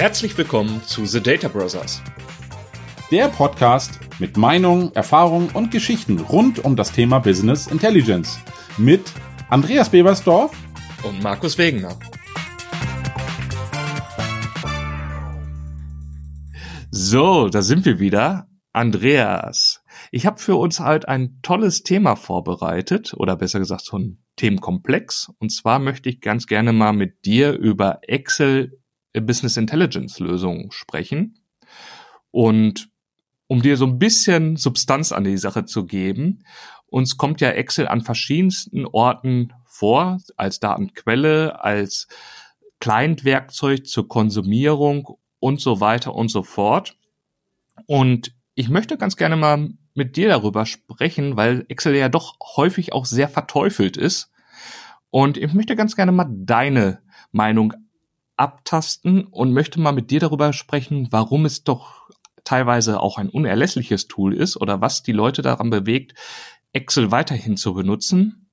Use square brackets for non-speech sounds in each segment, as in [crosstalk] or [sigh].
Herzlich willkommen zu The Data Brothers. Der Podcast mit Meinungen, Erfahrungen und Geschichten rund um das Thema Business Intelligence mit Andreas Bebersdorf und Markus Wegener. So, da sind wir wieder. Andreas, ich habe für uns halt ein tolles Thema vorbereitet, oder besser gesagt so ein Themenkomplex. Und zwar möchte ich ganz gerne mal mit dir über Excel Business Intelligence Lösungen sprechen. Und um dir so ein bisschen Substanz an die Sache zu geben, uns kommt ja Excel an verschiedensten Orten vor, als Datenquelle, als Client-Werkzeug zur Konsumierung und so weiter und so fort. Und ich möchte ganz gerne mal mit dir darüber sprechen, weil Excel ja doch häufig auch sehr verteufelt ist. Und ich möchte ganz gerne mal deine Meinung abtasten und möchte mal mit dir darüber sprechen, warum es doch teilweise auch ein unerlässliches Tool ist oder was die Leute daran bewegt, Excel weiterhin zu benutzen.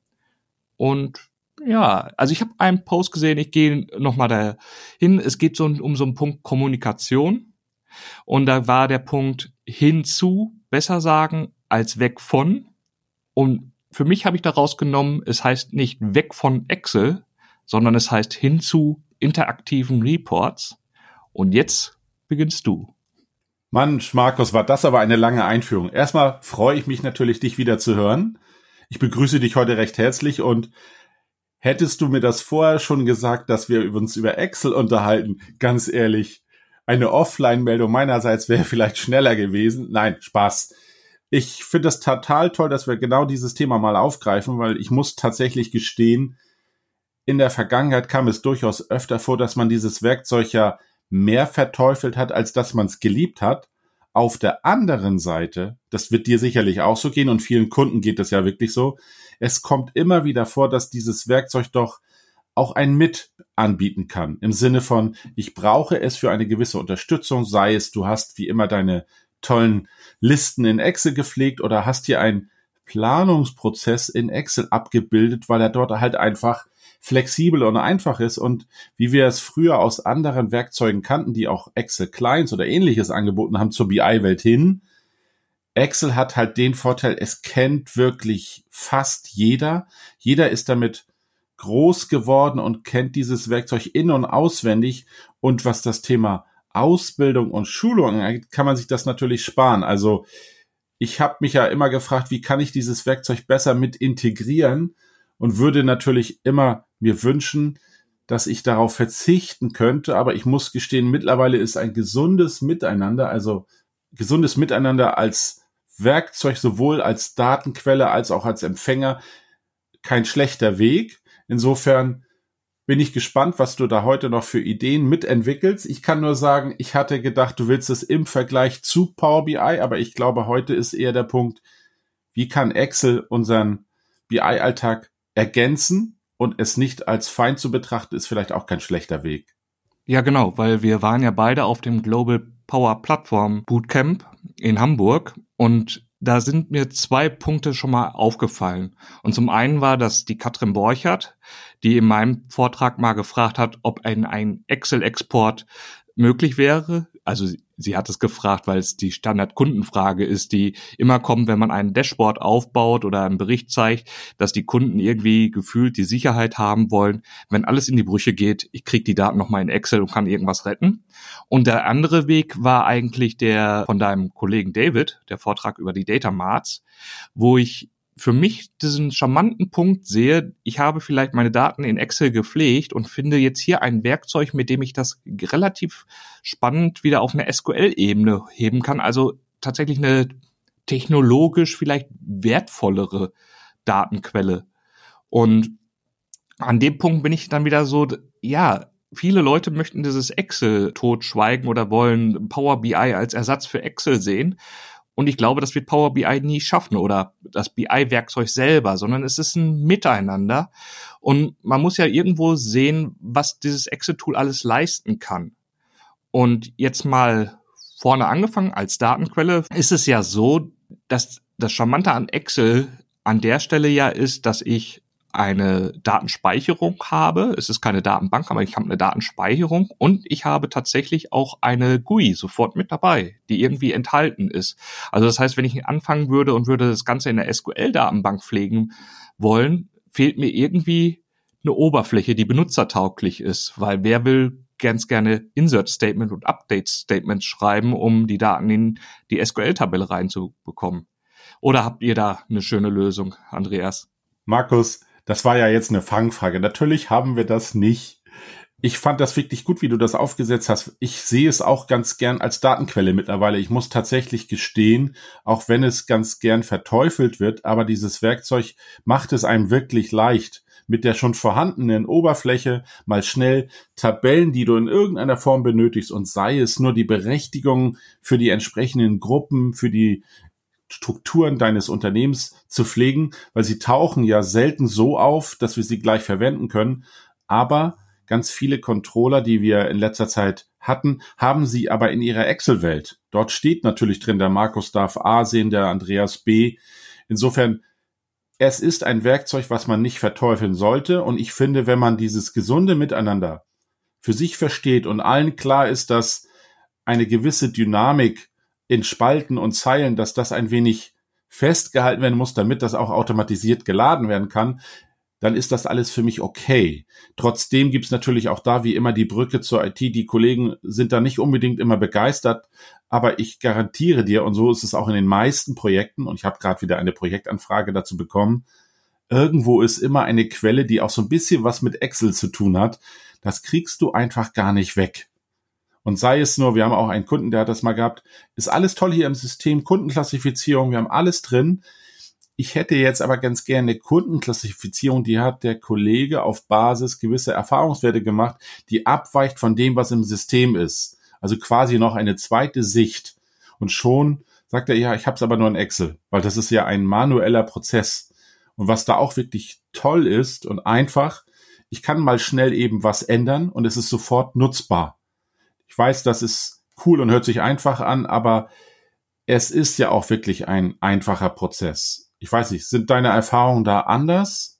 Und ja, also ich habe einen Post gesehen, ich gehe nochmal dahin. Es geht so um so einen Punkt Kommunikation. Und da war der Punkt hinzu, besser sagen, als weg von. Und für mich habe ich daraus genommen, es heißt nicht weg von Excel, sondern es heißt hinzu interaktiven Reports. Und jetzt beginnst du. Mann, Markus, war das aber eine lange Einführung. Erstmal freue ich mich natürlich, dich wieder zu hören. Ich begrüße dich heute recht herzlich und hättest du mir das vorher schon gesagt, dass wir uns über Excel unterhalten, ganz ehrlich, eine Offline-Meldung meinerseits wäre [laughs] vielleicht schneller gewesen. Nein, Spaß. Ich finde das total toll, dass wir genau dieses Thema mal aufgreifen, weil ich muss tatsächlich gestehen, in der Vergangenheit kam es durchaus öfter vor, dass man dieses Werkzeug ja mehr verteufelt hat, als dass man es geliebt hat. Auf der anderen Seite, das wird dir sicherlich auch so gehen und vielen Kunden geht das ja wirklich so, es kommt immer wieder vor, dass dieses Werkzeug doch auch ein Mit anbieten kann. Im Sinne von, ich brauche es für eine gewisse Unterstützung, sei es, du hast wie immer deine tollen Listen in Excel gepflegt oder hast hier einen Planungsprozess in Excel abgebildet, weil er dort halt einfach flexibel und einfach ist und wie wir es früher aus anderen Werkzeugen kannten, die auch Excel Clients oder ähnliches angeboten haben zur BI-Welt hin. Excel hat halt den Vorteil, es kennt wirklich fast jeder. Jeder ist damit groß geworden und kennt dieses Werkzeug in und auswendig. Und was das Thema Ausbildung und Schulung angeht, kann man sich das natürlich sparen. Also ich habe mich ja immer gefragt, wie kann ich dieses Werkzeug besser mit integrieren und würde natürlich immer mir wünschen, dass ich darauf verzichten könnte, aber ich muss gestehen, mittlerweile ist ein gesundes Miteinander, also gesundes Miteinander als Werkzeug sowohl als Datenquelle als auch als Empfänger kein schlechter Weg. Insofern bin ich gespannt, was du da heute noch für Ideen mitentwickelst. Ich kann nur sagen, ich hatte gedacht, du willst es im Vergleich zu Power BI, aber ich glaube, heute ist eher der Punkt, wie kann Excel unseren BI-Alltag ergänzen und es nicht als Feind zu betrachten, ist vielleicht auch kein schlechter Weg. Ja, genau, weil wir waren ja beide auf dem Global Power Platform Bootcamp in Hamburg und da sind mir zwei Punkte schon mal aufgefallen. Und zum einen war das die Katrin Borchert, die in meinem Vortrag mal gefragt hat, ob ein, ein Excel-Export möglich wäre. Also sie hat es gefragt, weil es die Standardkundenfrage ist, die immer kommt, wenn man einen Dashboard aufbaut oder einen Bericht zeigt, dass die Kunden irgendwie gefühlt die Sicherheit haben wollen, wenn alles in die Brüche geht, ich kriege die Daten nochmal in Excel und kann irgendwas retten. Und der andere Weg war eigentlich der von deinem Kollegen David, der Vortrag über die Data Marts, wo ich für mich diesen charmanten Punkt sehe, ich habe vielleicht meine Daten in Excel gepflegt und finde jetzt hier ein Werkzeug, mit dem ich das relativ spannend wieder auf eine SQL-Ebene heben kann. Also tatsächlich eine technologisch vielleicht wertvollere Datenquelle. Und an dem Punkt bin ich dann wieder so, ja, viele Leute möchten dieses Excel totschweigen oder wollen Power BI als Ersatz für Excel sehen. Und ich glaube, das wird Power BI nie schaffen oder das BI-Werkzeug selber, sondern es ist ein Miteinander. Und man muss ja irgendwo sehen, was dieses Excel-Tool alles leisten kann. Und jetzt mal vorne angefangen als Datenquelle ist es ja so, dass das Charmante an Excel an der Stelle ja ist, dass ich eine Datenspeicherung habe. Es ist keine Datenbank, aber ich habe eine Datenspeicherung und ich habe tatsächlich auch eine GUI sofort mit dabei, die irgendwie enthalten ist. Also das heißt, wenn ich anfangen würde und würde das Ganze in der SQL-Datenbank pflegen wollen, fehlt mir irgendwie eine Oberfläche, die benutzertauglich ist, weil wer will ganz gerne Insert Statement und Update Statements schreiben, um die Daten in die SQL-Tabelle reinzubekommen. Oder habt ihr da eine schöne Lösung, Andreas? Markus, das war ja jetzt eine Fangfrage. Natürlich haben wir das nicht. Ich fand das wirklich gut, wie du das aufgesetzt hast. Ich sehe es auch ganz gern als Datenquelle mittlerweile. Ich muss tatsächlich gestehen, auch wenn es ganz gern verteufelt wird, aber dieses Werkzeug macht es einem wirklich leicht mit der schon vorhandenen Oberfläche mal schnell Tabellen, die du in irgendeiner Form benötigst und sei es nur die Berechtigung für die entsprechenden Gruppen, für die Strukturen deines Unternehmens zu pflegen, weil sie tauchen ja selten so auf, dass wir sie gleich verwenden können. Aber ganz viele Controller, die wir in letzter Zeit hatten, haben sie aber in ihrer Excel-Welt. Dort steht natürlich drin, der Markus darf A sehen, der Andreas B. Insofern, es ist ein Werkzeug, was man nicht verteufeln sollte. Und ich finde, wenn man dieses gesunde Miteinander für sich versteht und allen klar ist, dass eine gewisse Dynamik in Spalten und Zeilen, dass das ein wenig festgehalten werden muss, damit das auch automatisiert geladen werden kann, dann ist das alles für mich okay. Trotzdem gibt's natürlich auch da wie immer die Brücke zur IT. Die Kollegen sind da nicht unbedingt immer begeistert, aber ich garantiere dir, und so ist es auch in den meisten Projekten, und ich habe gerade wieder eine Projektanfrage dazu bekommen, irgendwo ist immer eine Quelle, die auch so ein bisschen was mit Excel zu tun hat. Das kriegst du einfach gar nicht weg. Und sei es nur, wir haben auch einen Kunden, der hat das mal gehabt, ist alles toll hier im System, Kundenklassifizierung, wir haben alles drin. Ich hätte jetzt aber ganz gerne eine Kundenklassifizierung, die hat der Kollege auf Basis gewisser Erfahrungswerte gemacht, die abweicht von dem, was im System ist. Also quasi noch eine zweite Sicht. Und schon sagt er, ja, ich habe es aber nur in Excel, weil das ist ja ein manueller Prozess. Und was da auch wirklich toll ist und einfach, ich kann mal schnell eben was ändern und es ist sofort nutzbar. Ich weiß, das ist cool und hört sich einfach an, aber es ist ja auch wirklich ein einfacher Prozess. Ich weiß nicht, sind deine Erfahrungen da anders?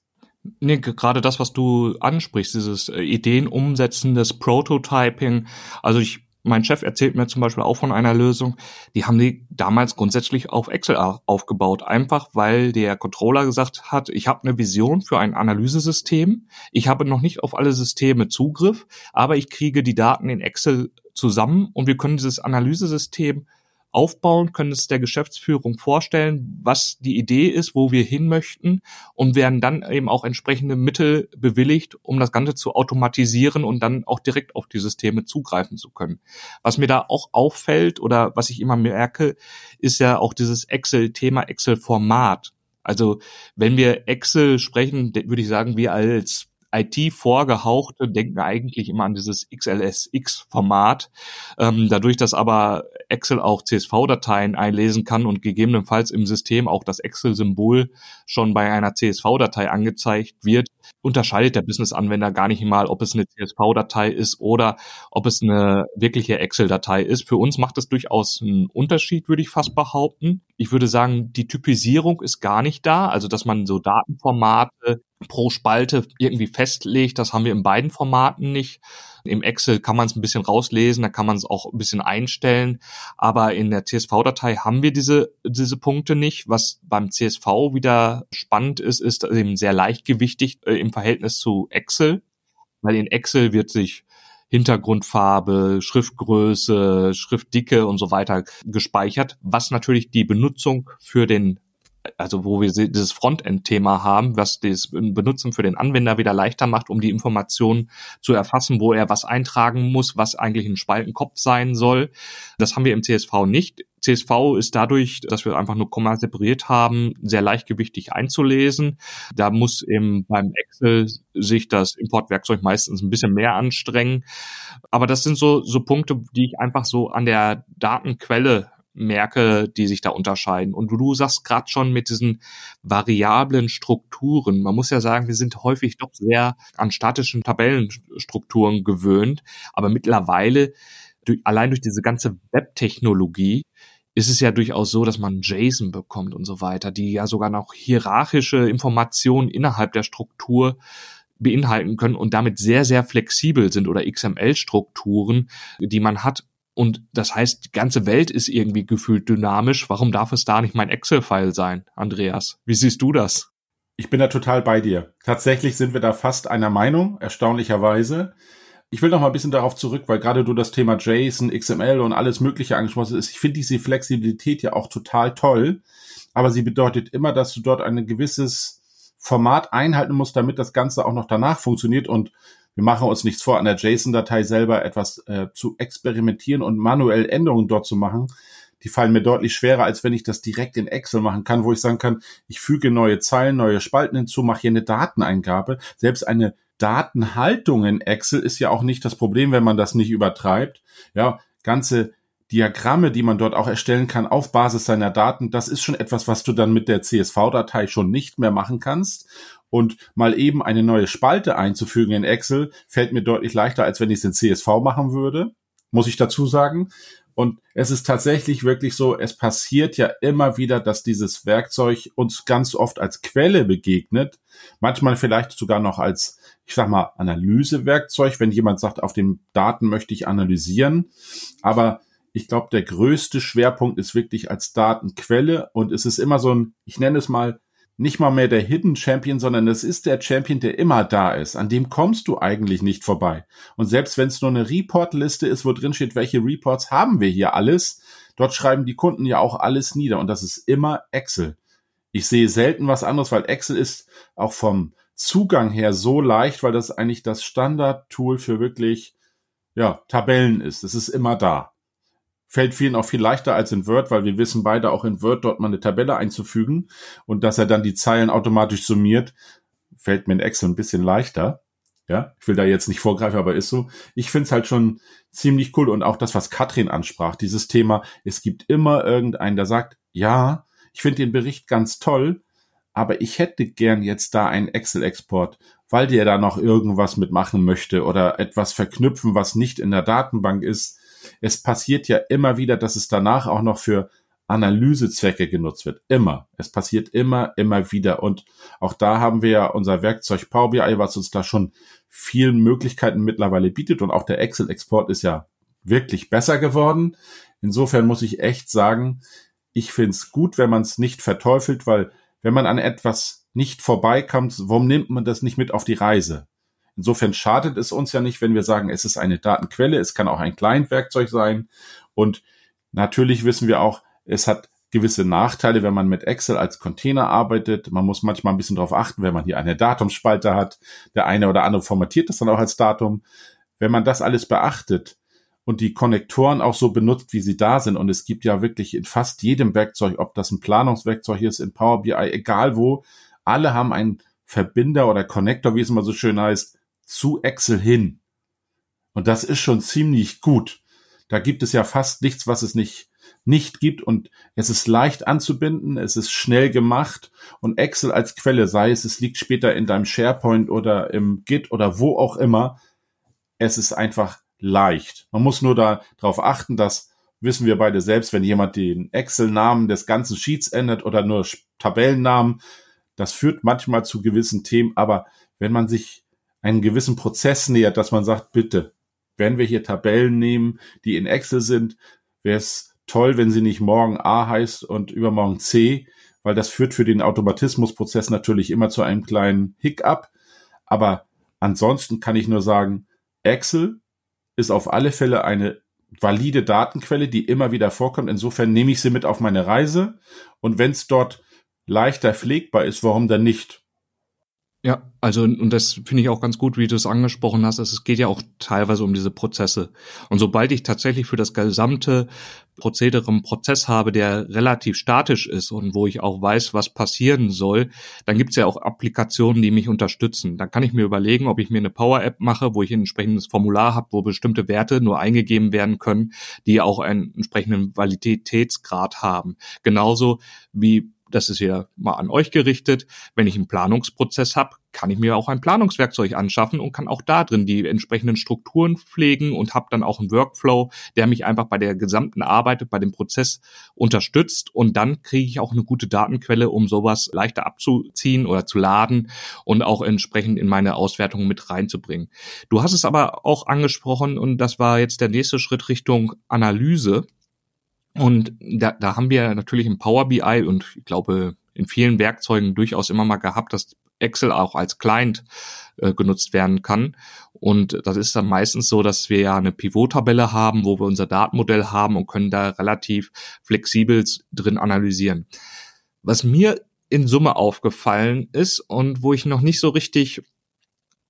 Nee, gerade das, was du ansprichst, dieses äh, Ideen umsetzen, das Prototyping. Also ich, mein Chef erzählt mir zum Beispiel auch von einer Lösung, die haben die damals grundsätzlich auf Excel aufgebaut. Einfach weil der Controller gesagt hat, ich habe eine Vision für ein Analysesystem. Ich habe noch nicht auf alle Systeme Zugriff, aber ich kriege die Daten in Excel zusammen und wir können dieses Analysesystem aufbauen, können es der Geschäftsführung vorstellen, was die Idee ist, wo wir hin möchten und werden dann eben auch entsprechende Mittel bewilligt, um das Ganze zu automatisieren und dann auch direkt auf die Systeme zugreifen zu können. Was mir da auch auffällt oder was ich immer merke, ist ja auch dieses Excel-Thema, Excel-Format. Also wenn wir Excel sprechen, würde ich sagen, wir als IT-Vorgehauchte denken eigentlich immer an dieses XLSX-Format. Ähm, dadurch, dass aber Excel auch CSV-Dateien einlesen kann und gegebenenfalls im System auch das Excel-Symbol schon bei einer CSV-Datei angezeigt wird, unterscheidet der Business-Anwender gar nicht mal, ob es eine CSV-Datei ist oder ob es eine wirkliche Excel-Datei ist. Für uns macht es durchaus einen Unterschied, würde ich fast behaupten. Ich würde sagen, die Typisierung ist gar nicht da, also dass man so Datenformate pro Spalte irgendwie festlegt. Das haben wir in beiden Formaten nicht. Im Excel kann man es ein bisschen rauslesen, da kann man es auch ein bisschen einstellen. Aber in der CSV-Datei haben wir diese, diese Punkte nicht. Was beim CSV wieder spannend ist, ist eben sehr leichtgewichtig äh, im Verhältnis zu Excel. Weil in Excel wird sich Hintergrundfarbe, Schriftgröße, Schriftdicke und so weiter gespeichert, was natürlich die Benutzung für den also wo wir dieses Frontend-Thema haben, was das Benutzen für den Anwender wieder leichter macht, um die Informationen zu erfassen, wo er was eintragen muss, was eigentlich ein Spaltenkopf sein soll. Das haben wir im CSV nicht. CSV ist dadurch, dass wir einfach nur Komma separiert haben, sehr leichtgewichtig einzulesen. Da muss eben beim Excel sich das Importwerkzeug meistens ein bisschen mehr anstrengen. Aber das sind so, so Punkte, die ich einfach so an der Datenquelle merke, die sich da unterscheiden. Und du sagst gerade schon mit diesen variablen Strukturen. Man muss ja sagen, wir sind häufig doch sehr an statischen Tabellenstrukturen gewöhnt. Aber mittlerweile, durch, allein durch diese ganze Webtechnologie, ist es ja durchaus so, dass man JSON bekommt und so weiter, die ja sogar noch hierarchische Informationen innerhalb der Struktur beinhalten können und damit sehr, sehr flexibel sind oder XML-Strukturen, die man hat. Und das heißt, die ganze Welt ist irgendwie gefühlt dynamisch. Warum darf es da nicht mein Excel-File sein, Andreas? Wie siehst du das? Ich bin da total bei dir. Tatsächlich sind wir da fast einer Meinung, erstaunlicherweise. Ich will noch mal ein bisschen darauf zurück, weil gerade du das Thema JSON, XML und alles Mögliche angesprochen hast. Ich finde diese Flexibilität ja auch total toll, aber sie bedeutet immer, dass du dort ein gewisses Format einhalten musst, damit das Ganze auch noch danach funktioniert und wir machen uns nichts vor, an der JSON-Datei selber etwas äh, zu experimentieren und manuell Änderungen dort zu machen. Die fallen mir deutlich schwerer, als wenn ich das direkt in Excel machen kann, wo ich sagen kann, ich füge neue Zeilen, neue Spalten hinzu, mache hier eine Dateneingabe. Selbst eine Datenhaltung in Excel ist ja auch nicht das Problem, wenn man das nicht übertreibt. Ja, ganze Diagramme, die man dort auch erstellen kann auf Basis seiner Daten, das ist schon etwas, was du dann mit der CSV-Datei schon nicht mehr machen kannst. Und mal eben eine neue Spalte einzufügen in Excel fällt mir deutlich leichter, als wenn ich es in CSV machen würde, muss ich dazu sagen. Und es ist tatsächlich wirklich so, es passiert ja immer wieder, dass dieses Werkzeug uns ganz oft als Quelle begegnet. Manchmal vielleicht sogar noch als, ich sag mal, Analysewerkzeug, wenn jemand sagt, auf den Daten möchte ich analysieren. Aber ich glaube, der größte Schwerpunkt ist wirklich als Datenquelle und es ist immer so ein, ich nenne es mal, nicht mal mehr der Hidden Champion, sondern es ist der Champion, der immer da ist. An dem kommst du eigentlich nicht vorbei. Und selbst wenn es nur eine Report-Liste ist, wo drin steht, welche Reports haben wir hier alles, dort schreiben die Kunden ja auch alles nieder. Und das ist immer Excel. Ich sehe selten was anderes, weil Excel ist auch vom Zugang her so leicht, weil das eigentlich das Standard-Tool für wirklich, ja, Tabellen ist. Es ist immer da fällt vielen auch viel leichter als in Word, weil wir wissen beide auch in Word dort mal eine Tabelle einzufügen und dass er dann die Zeilen automatisch summiert, fällt mir in Excel ein bisschen leichter. Ja, ich will da jetzt nicht vorgreifen, aber ist so. Ich finde es halt schon ziemlich cool und auch das, was Katrin ansprach, dieses Thema, es gibt immer irgendeinen, der sagt, ja, ich finde den Bericht ganz toll, aber ich hätte gern jetzt da einen Excel-Export, weil der da noch irgendwas mitmachen möchte oder etwas verknüpfen, was nicht in der Datenbank ist es passiert ja immer wieder, dass es danach auch noch für Analysezwecke genutzt wird. Immer. Es passiert immer, immer wieder. Und auch da haben wir ja unser Werkzeug Power BI, was uns da schon vielen Möglichkeiten mittlerweile bietet. Und auch der Excel-Export ist ja wirklich besser geworden. Insofern muss ich echt sagen, ich finde es gut, wenn man es nicht verteufelt, weil wenn man an etwas nicht vorbeikommt, warum nimmt man das nicht mit auf die Reise? Insofern schadet es uns ja nicht, wenn wir sagen, es ist eine Datenquelle, es kann auch ein Client-Werkzeug sein. Und natürlich wissen wir auch, es hat gewisse Nachteile, wenn man mit Excel als Container arbeitet. Man muss manchmal ein bisschen darauf achten, wenn man hier eine Datumsspalte hat. Der eine oder andere formatiert das dann auch als Datum. Wenn man das alles beachtet und die Konnektoren auch so benutzt, wie sie da sind, und es gibt ja wirklich in fast jedem Werkzeug, ob das ein Planungswerkzeug ist, in Power BI, egal wo, alle haben einen Verbinder oder Connector, wie es immer so schön heißt, zu Excel hin. Und das ist schon ziemlich gut. Da gibt es ja fast nichts, was es nicht, nicht gibt und es ist leicht anzubinden, es ist schnell gemacht und Excel als Quelle, sei es, es liegt später in deinem SharePoint oder im Git oder wo auch immer, es ist einfach leicht. Man muss nur da darauf achten, dass wissen wir beide selbst, wenn jemand den Excel-Namen des ganzen Sheets ändert oder nur Tabellennamen, das führt manchmal zu gewissen Themen, aber wenn man sich einen gewissen Prozess nähert, dass man sagt, bitte, wenn wir hier Tabellen nehmen, die in Excel sind, wäre es toll, wenn sie nicht morgen A heißt und übermorgen C, weil das führt für den Automatismusprozess natürlich immer zu einem kleinen Hiccup. Aber ansonsten kann ich nur sagen, Excel ist auf alle Fälle eine valide Datenquelle, die immer wieder vorkommt. Insofern nehme ich sie mit auf meine Reise. Und wenn es dort leichter pflegbar ist, warum dann nicht? Ja, also und das finde ich auch ganz gut, wie du es angesprochen hast. Es geht ja auch teilweise um diese Prozesse. Und sobald ich tatsächlich für das gesamte Prozedere einen Prozess habe, der relativ statisch ist und wo ich auch weiß, was passieren soll, dann gibt es ja auch Applikationen, die mich unterstützen. Dann kann ich mir überlegen, ob ich mir eine Power-App mache, wo ich ein entsprechendes Formular habe, wo bestimmte Werte nur eingegeben werden können, die auch einen entsprechenden Validitätsgrad haben. Genauso wie das ist ja mal an euch gerichtet, wenn ich einen Planungsprozess habe, kann ich mir auch ein Planungswerkzeug anschaffen und kann auch da drin die entsprechenden Strukturen pflegen und habe dann auch einen Workflow, der mich einfach bei der gesamten Arbeit, bei dem Prozess unterstützt und dann kriege ich auch eine gute Datenquelle, um sowas leichter abzuziehen oder zu laden und auch entsprechend in meine Auswertung mit reinzubringen. Du hast es aber auch angesprochen und das war jetzt der nächste Schritt Richtung Analyse. Und da, da haben wir natürlich im Power BI und ich glaube in vielen Werkzeugen durchaus immer mal gehabt, dass Excel auch als Client äh, genutzt werden kann. Und das ist dann meistens so, dass wir ja eine Pivot-Tabelle haben, wo wir unser Datenmodell haben und können da relativ flexibel drin analysieren. Was mir in Summe aufgefallen ist und wo ich noch nicht so richtig,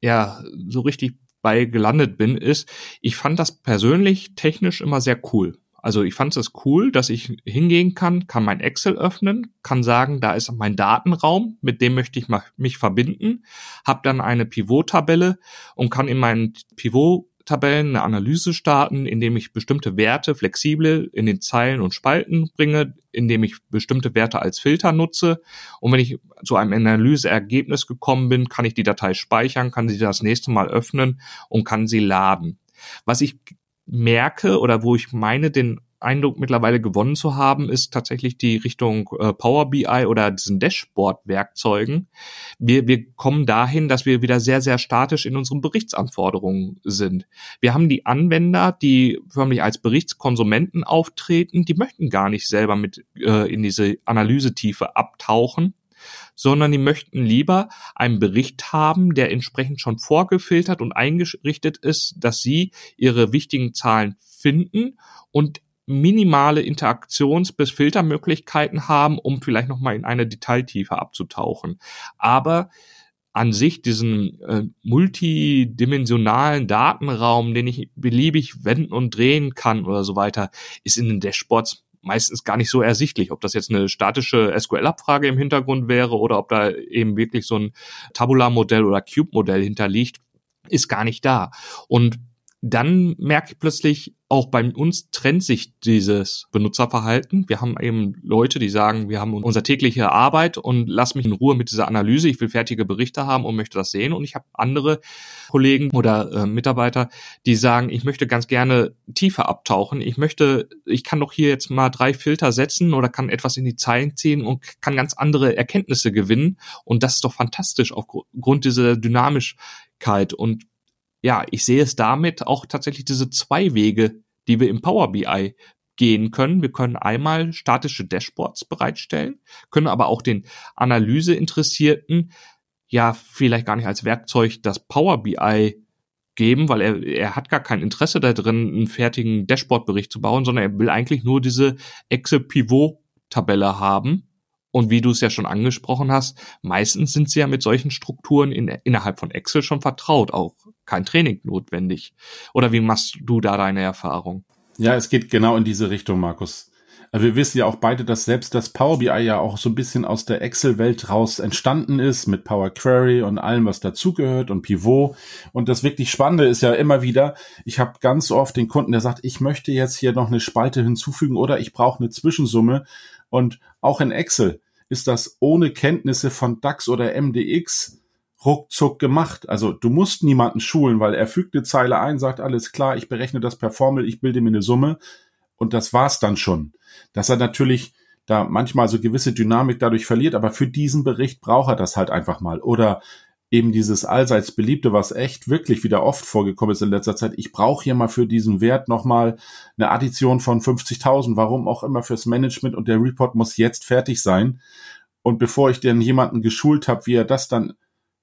ja, so richtig bei gelandet bin, ist, ich fand das persönlich technisch immer sehr cool. Also ich fand es cool, dass ich hingehen kann, kann mein Excel öffnen, kann sagen, da ist mein Datenraum, mit dem möchte ich mich verbinden, habe dann eine Pivot-Tabelle und kann in meinen Pivot-Tabellen eine Analyse starten, indem ich bestimmte Werte flexibel in den Zeilen und Spalten bringe, indem ich bestimmte Werte als Filter nutze. Und wenn ich zu einem Analyseergebnis gekommen bin, kann ich die Datei speichern, kann sie das nächste Mal öffnen und kann sie laden. Was ich merke oder wo ich meine, den Eindruck mittlerweile gewonnen zu haben, ist tatsächlich die Richtung äh, Power BI oder diesen Dashboard-Werkzeugen. Wir, wir kommen dahin, dass wir wieder sehr, sehr statisch in unseren Berichtsanforderungen sind. Wir haben die Anwender, die förmlich als Berichtskonsumenten auftreten, die möchten gar nicht selber mit äh, in diese Analysetiefe abtauchen, sondern die möchten lieber einen Bericht haben, der entsprechend schon vorgefiltert und eingerichtet ist, dass sie ihre wichtigen Zahlen finden und minimale Interaktions- bis Filtermöglichkeiten haben, um vielleicht nochmal in eine Detailtiefe abzutauchen. Aber an sich diesen äh, multidimensionalen Datenraum, den ich beliebig wenden und drehen kann oder so weiter, ist in den Dashboards meistens gar nicht so ersichtlich, ob das jetzt eine statische SQL-Abfrage im Hintergrund wäre oder ob da eben wirklich so ein Tabular-Modell oder Cube-Modell hinterliegt, ist gar nicht da. Und dann merke ich plötzlich, auch bei uns trennt sich dieses Benutzerverhalten. Wir haben eben Leute, die sagen, wir haben unsere tägliche Arbeit und lass mich in Ruhe mit dieser Analyse. Ich will fertige Berichte haben und möchte das sehen. Und ich habe andere Kollegen oder äh, Mitarbeiter, die sagen, ich möchte ganz gerne tiefer abtauchen. Ich möchte, ich kann doch hier jetzt mal drei Filter setzen oder kann etwas in die Zeilen ziehen und kann ganz andere Erkenntnisse gewinnen. Und das ist doch fantastisch aufgrund dieser Dynamischkeit. Und ja, ich sehe es damit auch tatsächlich diese zwei Wege, die wir im Power BI gehen können. Wir können einmal statische Dashboards bereitstellen, können aber auch den Analyseinteressierten ja vielleicht gar nicht als Werkzeug das Power BI geben, weil er, er hat gar kein Interesse darin, einen fertigen Dashboard-Bericht zu bauen, sondern er will eigentlich nur diese Excel-Pivot-Tabelle haben und wie du es ja schon angesprochen hast, meistens sind sie ja mit solchen Strukturen in, innerhalb von Excel schon vertraut, auch kein Training notwendig. Oder wie machst du da deine Erfahrung? Ja, es geht genau in diese Richtung, Markus. Also wir wissen ja auch beide, dass selbst das Power BI ja auch so ein bisschen aus der Excel-Welt raus entstanden ist mit Power Query und allem, was dazugehört und Pivot. Und das wirklich Spannende ist ja immer wieder, ich habe ganz oft den Kunden, der sagt, ich möchte jetzt hier noch eine Spalte hinzufügen oder ich brauche eine Zwischensumme. Und auch in Excel ist das ohne Kenntnisse von DAX oder MDX ruckzuck gemacht. Also du musst niemanden schulen, weil er fügt eine Zeile ein, sagt alles klar, ich berechne das per Formel, ich bilde mir eine Summe und das war's dann schon. Dass er natürlich da manchmal so gewisse Dynamik dadurch verliert, aber für diesen Bericht braucht er das halt einfach mal. Oder eben dieses allseits beliebte, was echt wirklich wieder oft vorgekommen ist in letzter Zeit. Ich brauche hier mal für diesen Wert nochmal eine Addition von 50.000, warum auch immer fürs Management und der Report muss jetzt fertig sein. Und bevor ich dann jemanden geschult habe, wie er das dann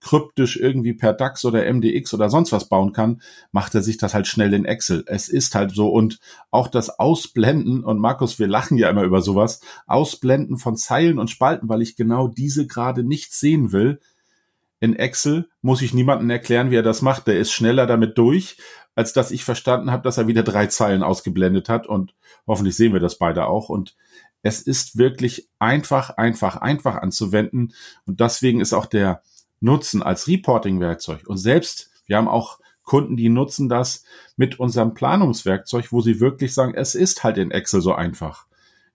kryptisch irgendwie per DAX oder MDX oder sonst was bauen kann, macht er sich das halt schnell in Excel. Es ist halt so und auch das Ausblenden und Markus, wir lachen ja immer über sowas, Ausblenden von Zeilen und Spalten, weil ich genau diese gerade nicht sehen will, in Excel muss ich niemandem erklären, wie er das macht. Der ist schneller damit durch, als dass ich verstanden habe, dass er wieder drei Zeilen ausgeblendet hat. Und hoffentlich sehen wir das beide auch. Und es ist wirklich einfach, einfach, einfach anzuwenden. Und deswegen ist auch der Nutzen als Reporting-Werkzeug. Und selbst, wir haben auch Kunden, die nutzen das mit unserem Planungswerkzeug, wo sie wirklich sagen, es ist halt in Excel so einfach.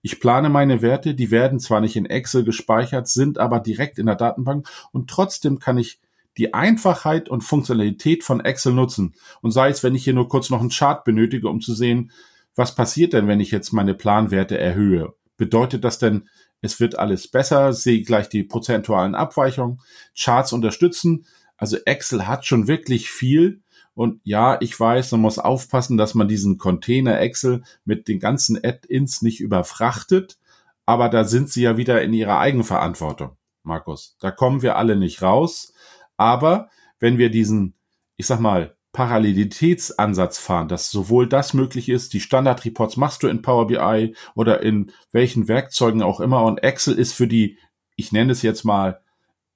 Ich plane meine Werte, die werden zwar nicht in Excel gespeichert, sind aber direkt in der Datenbank und trotzdem kann ich die Einfachheit und Funktionalität von Excel nutzen. Und sei es, wenn ich hier nur kurz noch einen Chart benötige, um zu sehen, was passiert denn, wenn ich jetzt meine Planwerte erhöhe? Bedeutet das denn, es wird alles besser, sehe gleich die prozentualen Abweichungen, Charts unterstützen. Also Excel hat schon wirklich viel. Und ja, ich weiß, man muss aufpassen, dass man diesen Container Excel mit den ganzen Add-ins nicht überfrachtet. Aber da sind sie ja wieder in ihrer Eigenverantwortung, Markus. Da kommen wir alle nicht raus. Aber wenn wir diesen, ich sag mal, Parallelitätsansatz fahren, dass sowohl das möglich ist, die Standardreports machst du in Power BI oder in welchen Werkzeugen auch immer und Excel ist für die, ich nenne es jetzt mal,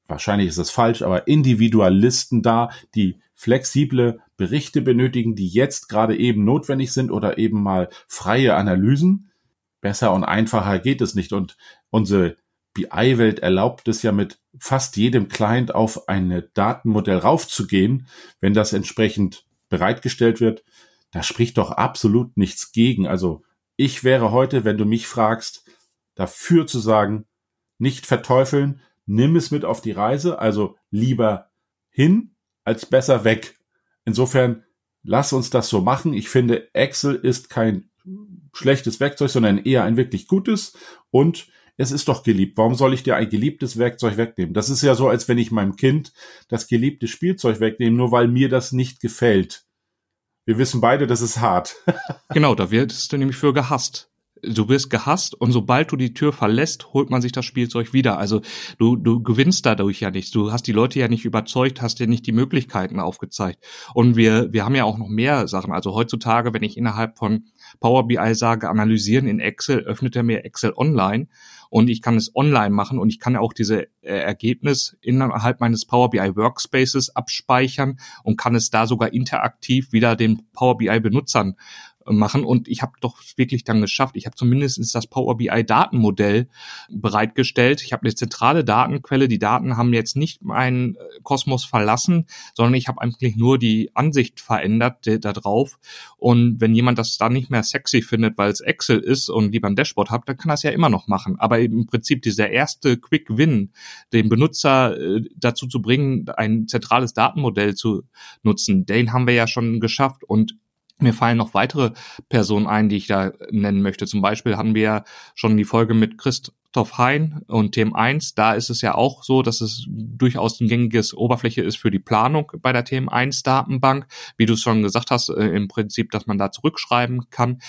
wahrscheinlich ist es falsch, aber Individualisten da, die flexible Berichte benötigen, die jetzt gerade eben notwendig sind oder eben mal freie Analysen. Besser und einfacher geht es nicht und unsere BI-Welt erlaubt es ja mit fast jedem Client auf ein Datenmodell raufzugehen, wenn das entsprechend bereitgestellt wird. Da spricht doch absolut nichts gegen. Also ich wäre heute, wenn du mich fragst, dafür zu sagen, nicht verteufeln, nimm es mit auf die Reise, also lieber hin als besser weg. Insofern lass uns das so machen. Ich finde, Excel ist kein schlechtes Werkzeug, sondern eher ein wirklich gutes und es ist doch geliebt. Warum soll ich dir ein geliebtes Werkzeug wegnehmen? Das ist ja so, als wenn ich meinem Kind das geliebte Spielzeug wegnehme, nur weil mir das nicht gefällt. Wir wissen beide, das ist hart. [laughs] genau, da wirst du nämlich für gehasst du wirst gehasst und sobald du die Tür verlässt, holt man sich das Spielzeug wieder. Also du, du gewinnst dadurch ja nichts. Du hast die Leute ja nicht überzeugt, hast dir nicht die Möglichkeiten aufgezeigt. Und wir, wir haben ja auch noch mehr Sachen. Also heutzutage, wenn ich innerhalb von Power BI sage, analysieren in Excel, öffnet er mir Excel online und ich kann es online machen und ich kann auch diese äh, Ergebnis innerhalb meines Power BI Workspaces abspeichern und kann es da sogar interaktiv wieder den Power BI Benutzern machen. Und ich habe doch wirklich dann geschafft. Ich habe zumindest das Power BI Datenmodell bereitgestellt. Ich habe eine zentrale Datenquelle. Die Daten haben jetzt nicht meinen äh, Kosmos verlassen, sondern ich habe eigentlich nur die Ansicht verändert da drauf. Und wenn jemand das dann nicht mehr sexy findet, weil es Excel ist und lieber ein Dashboard hat, dann kann das ja immer noch machen. Aber im Prinzip dieser erste Quick Win, den Benutzer äh, dazu zu bringen, ein zentrales Datenmodell zu nutzen, den haben wir ja schon geschafft. Und mir fallen noch weitere Personen ein, die ich da nennen möchte. Zum Beispiel hatten wir ja schon die Folge mit Christoph Hein und Themen 1. Da ist es ja auch so, dass es durchaus ein gängiges Oberfläche ist für die Planung bei der Themen 1 Datenbank. Wie du es schon gesagt hast, äh, im Prinzip, dass man da zurückschreiben kann.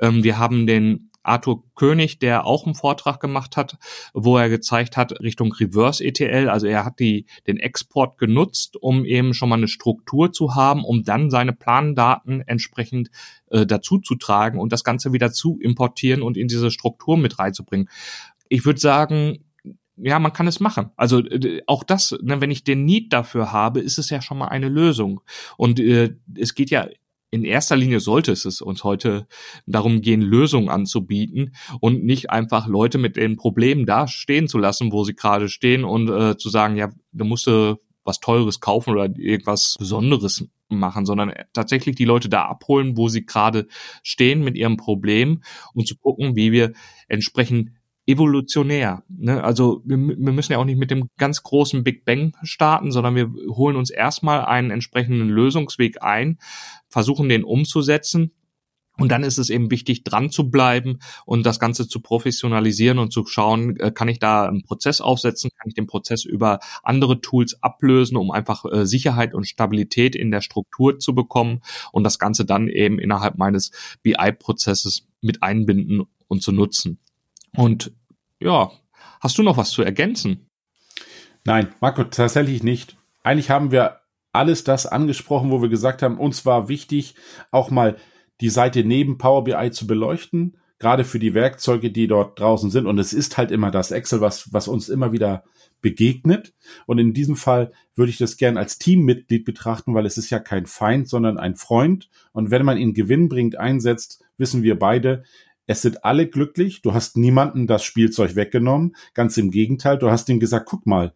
Ähm, wir haben den Arthur König, der auch einen Vortrag gemacht hat, wo er gezeigt hat Richtung Reverse ETL. Also er hat die, den Export genutzt, um eben schon mal eine Struktur zu haben, um dann seine Plandaten entsprechend äh, dazu zu tragen und das Ganze wieder zu importieren und in diese Struktur mit reinzubringen. Ich würde sagen, ja, man kann es machen. Also äh, auch das, ne, wenn ich den Need dafür habe, ist es ja schon mal eine Lösung. Und äh, es geht ja in erster Linie sollte es uns heute darum gehen, Lösungen anzubieten und nicht einfach Leute mit den Problemen da stehen zu lassen, wo sie gerade stehen und äh, zu sagen, ja, du musst was Teures kaufen oder irgendwas Besonderes machen, sondern tatsächlich die Leute da abholen, wo sie gerade stehen mit ihrem Problem und zu gucken, wie wir entsprechend evolutionär. Ne? Also wir, wir müssen ja auch nicht mit dem ganz großen Big Bang starten, sondern wir holen uns erstmal einen entsprechenden Lösungsweg ein, versuchen den umzusetzen und dann ist es eben wichtig, dran zu bleiben und das Ganze zu professionalisieren und zu schauen, äh, kann ich da einen Prozess aufsetzen, kann ich den Prozess über andere Tools ablösen, um einfach äh, Sicherheit und Stabilität in der Struktur zu bekommen und das Ganze dann eben innerhalb meines BI-Prozesses mit einbinden und zu nutzen. Und ja, hast du noch was zu ergänzen? Nein, Marco, tatsächlich nicht. Eigentlich haben wir alles das angesprochen, wo wir gesagt haben, uns war wichtig, auch mal die Seite neben Power BI zu beleuchten, gerade für die Werkzeuge, die dort draußen sind. Und es ist halt immer das Excel, was, was uns immer wieder begegnet. Und in diesem Fall würde ich das gern als Teammitglied betrachten, weil es ist ja kein Feind, sondern ein Freund. Und wenn man ihn gewinnbringend einsetzt, wissen wir beide, es sind alle glücklich. Du hast niemanden das Spielzeug weggenommen. Ganz im Gegenteil, du hast ihm gesagt, guck mal,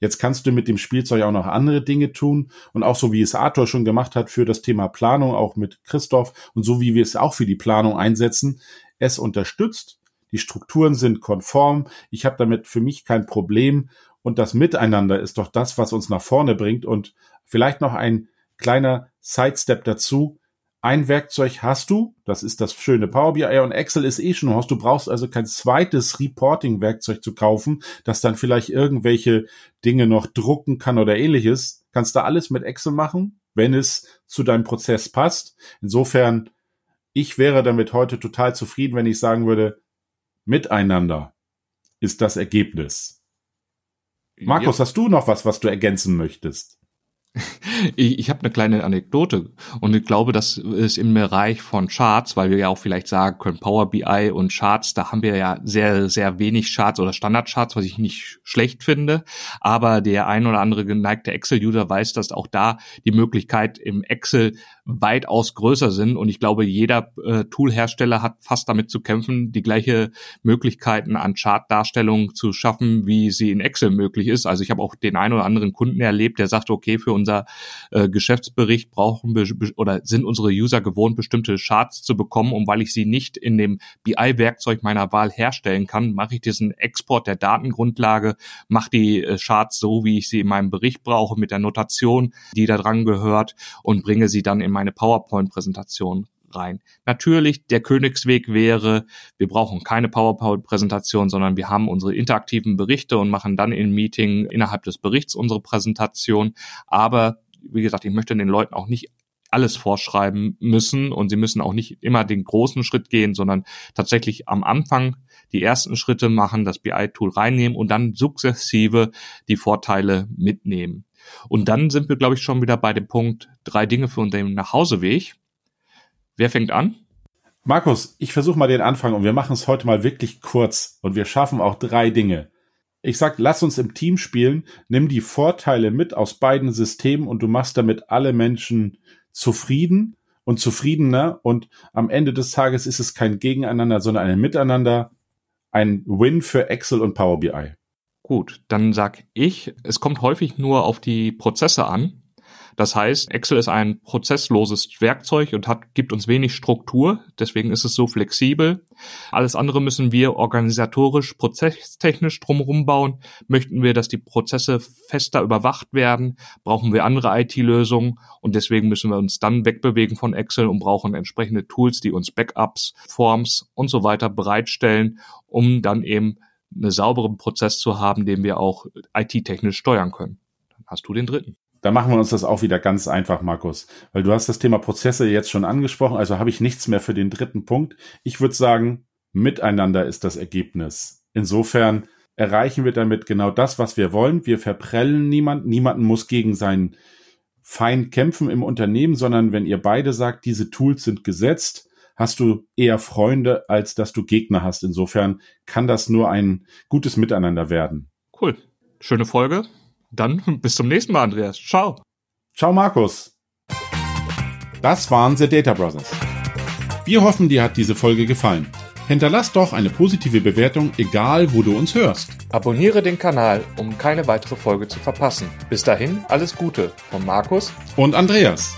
jetzt kannst du mit dem Spielzeug auch noch andere Dinge tun. Und auch so wie es Arthur schon gemacht hat für das Thema Planung, auch mit Christoph und so wie wir es auch für die Planung einsetzen, es unterstützt. die Strukturen sind konform, ich habe damit für mich kein Problem und das Miteinander ist doch das, was uns nach vorne bringt und vielleicht noch ein kleiner Sidestep dazu. Ein Werkzeug hast du, das ist das schöne Power BI und Excel ist eh schon hast. Du brauchst also kein zweites Reporting-Werkzeug zu kaufen, das dann vielleicht irgendwelche Dinge noch drucken kann oder ähnliches. Kannst du alles mit Excel machen, wenn es zu deinem Prozess passt. Insofern, ich wäre damit heute total zufrieden, wenn ich sagen würde, miteinander ist das Ergebnis. Markus, ja. hast du noch was, was du ergänzen möchtest? [laughs] Ich, ich habe eine kleine Anekdote und ich glaube, das ist im Bereich von Charts, weil wir ja auch vielleicht sagen können, Power BI und Charts, da haben wir ja sehr, sehr wenig Charts oder Standardcharts, was ich nicht schlecht finde. Aber der ein oder andere geneigte Excel-User weiß, dass auch da die Möglichkeit im Excel weitaus größer sind. Und ich glaube, jeder äh, Toolhersteller hat fast damit zu kämpfen, die gleiche Möglichkeiten an Chartdarstellung zu schaffen, wie sie in Excel möglich ist. Also ich habe auch den einen oder anderen Kunden erlebt, der sagte, okay, für unser äh, Geschäftsbericht brauchen oder sind unsere User gewohnt, bestimmte Charts zu bekommen. Und weil ich sie nicht in dem BI-Werkzeug meiner Wahl herstellen kann, mache ich diesen Export der Datengrundlage, mache die äh, Charts so, wie ich sie in meinem Bericht brauche, mit der Notation, die da dran gehört und bringe sie dann in meine PowerPoint-Präsentation rein. Natürlich, der Königsweg wäre, wir brauchen keine PowerPoint-Präsentation, sondern wir haben unsere interaktiven Berichte und machen dann im Meeting innerhalb des Berichts unsere Präsentation. Aber wie gesagt, ich möchte den Leuten auch nicht alles vorschreiben müssen und sie müssen auch nicht immer den großen Schritt gehen, sondern tatsächlich am Anfang die ersten Schritte machen, das BI-Tool reinnehmen und dann sukzessive die Vorteile mitnehmen. Und dann sind wir, glaube ich, schon wieder bei dem Punkt drei Dinge für unseren Nachhauseweg. Wer fängt an? Markus, ich versuche mal den Anfang und wir machen es heute mal wirklich kurz und wir schaffen auch drei Dinge. Ich sag, lass uns im Team spielen, nimm die Vorteile mit aus beiden Systemen und du machst damit alle Menschen zufrieden und zufriedener und am Ende des Tages ist es kein Gegeneinander, sondern ein Miteinander, ein Win für Excel und Power BI. Gut, dann sag ich, es kommt häufig nur auf die Prozesse an. Das heißt, Excel ist ein prozessloses Werkzeug und hat, gibt uns wenig Struktur. Deswegen ist es so flexibel. Alles andere müssen wir organisatorisch, prozesstechnisch drumherum bauen. Möchten wir, dass die Prozesse fester überwacht werden, brauchen wir andere IT-Lösungen und deswegen müssen wir uns dann wegbewegen von Excel und brauchen entsprechende Tools, die uns Backups, Forms und so weiter bereitstellen, um dann eben einen sauberen Prozess zu haben, den wir auch IT-technisch steuern können. Dann hast du den dritten. Da machen wir uns das auch wieder ganz einfach, Markus. Weil du hast das Thema Prozesse jetzt schon angesprochen, also habe ich nichts mehr für den dritten Punkt. Ich würde sagen, miteinander ist das Ergebnis. Insofern erreichen wir damit genau das, was wir wollen. Wir verprellen niemand. Niemanden muss gegen seinen Feind kämpfen im Unternehmen, sondern wenn ihr beide sagt, diese Tools sind gesetzt, hast du eher Freunde, als dass du Gegner hast. Insofern kann das nur ein gutes Miteinander werden. Cool. Schöne Folge. Dann bis zum nächsten Mal, Andreas. Ciao. Ciao, Markus. Das waren The Data Brothers. Wir hoffen, dir hat diese Folge gefallen. Hinterlass doch eine positive Bewertung, egal wo du uns hörst. Abonniere den Kanal, um keine weitere Folge zu verpassen. Bis dahin, alles Gute von Markus und Andreas.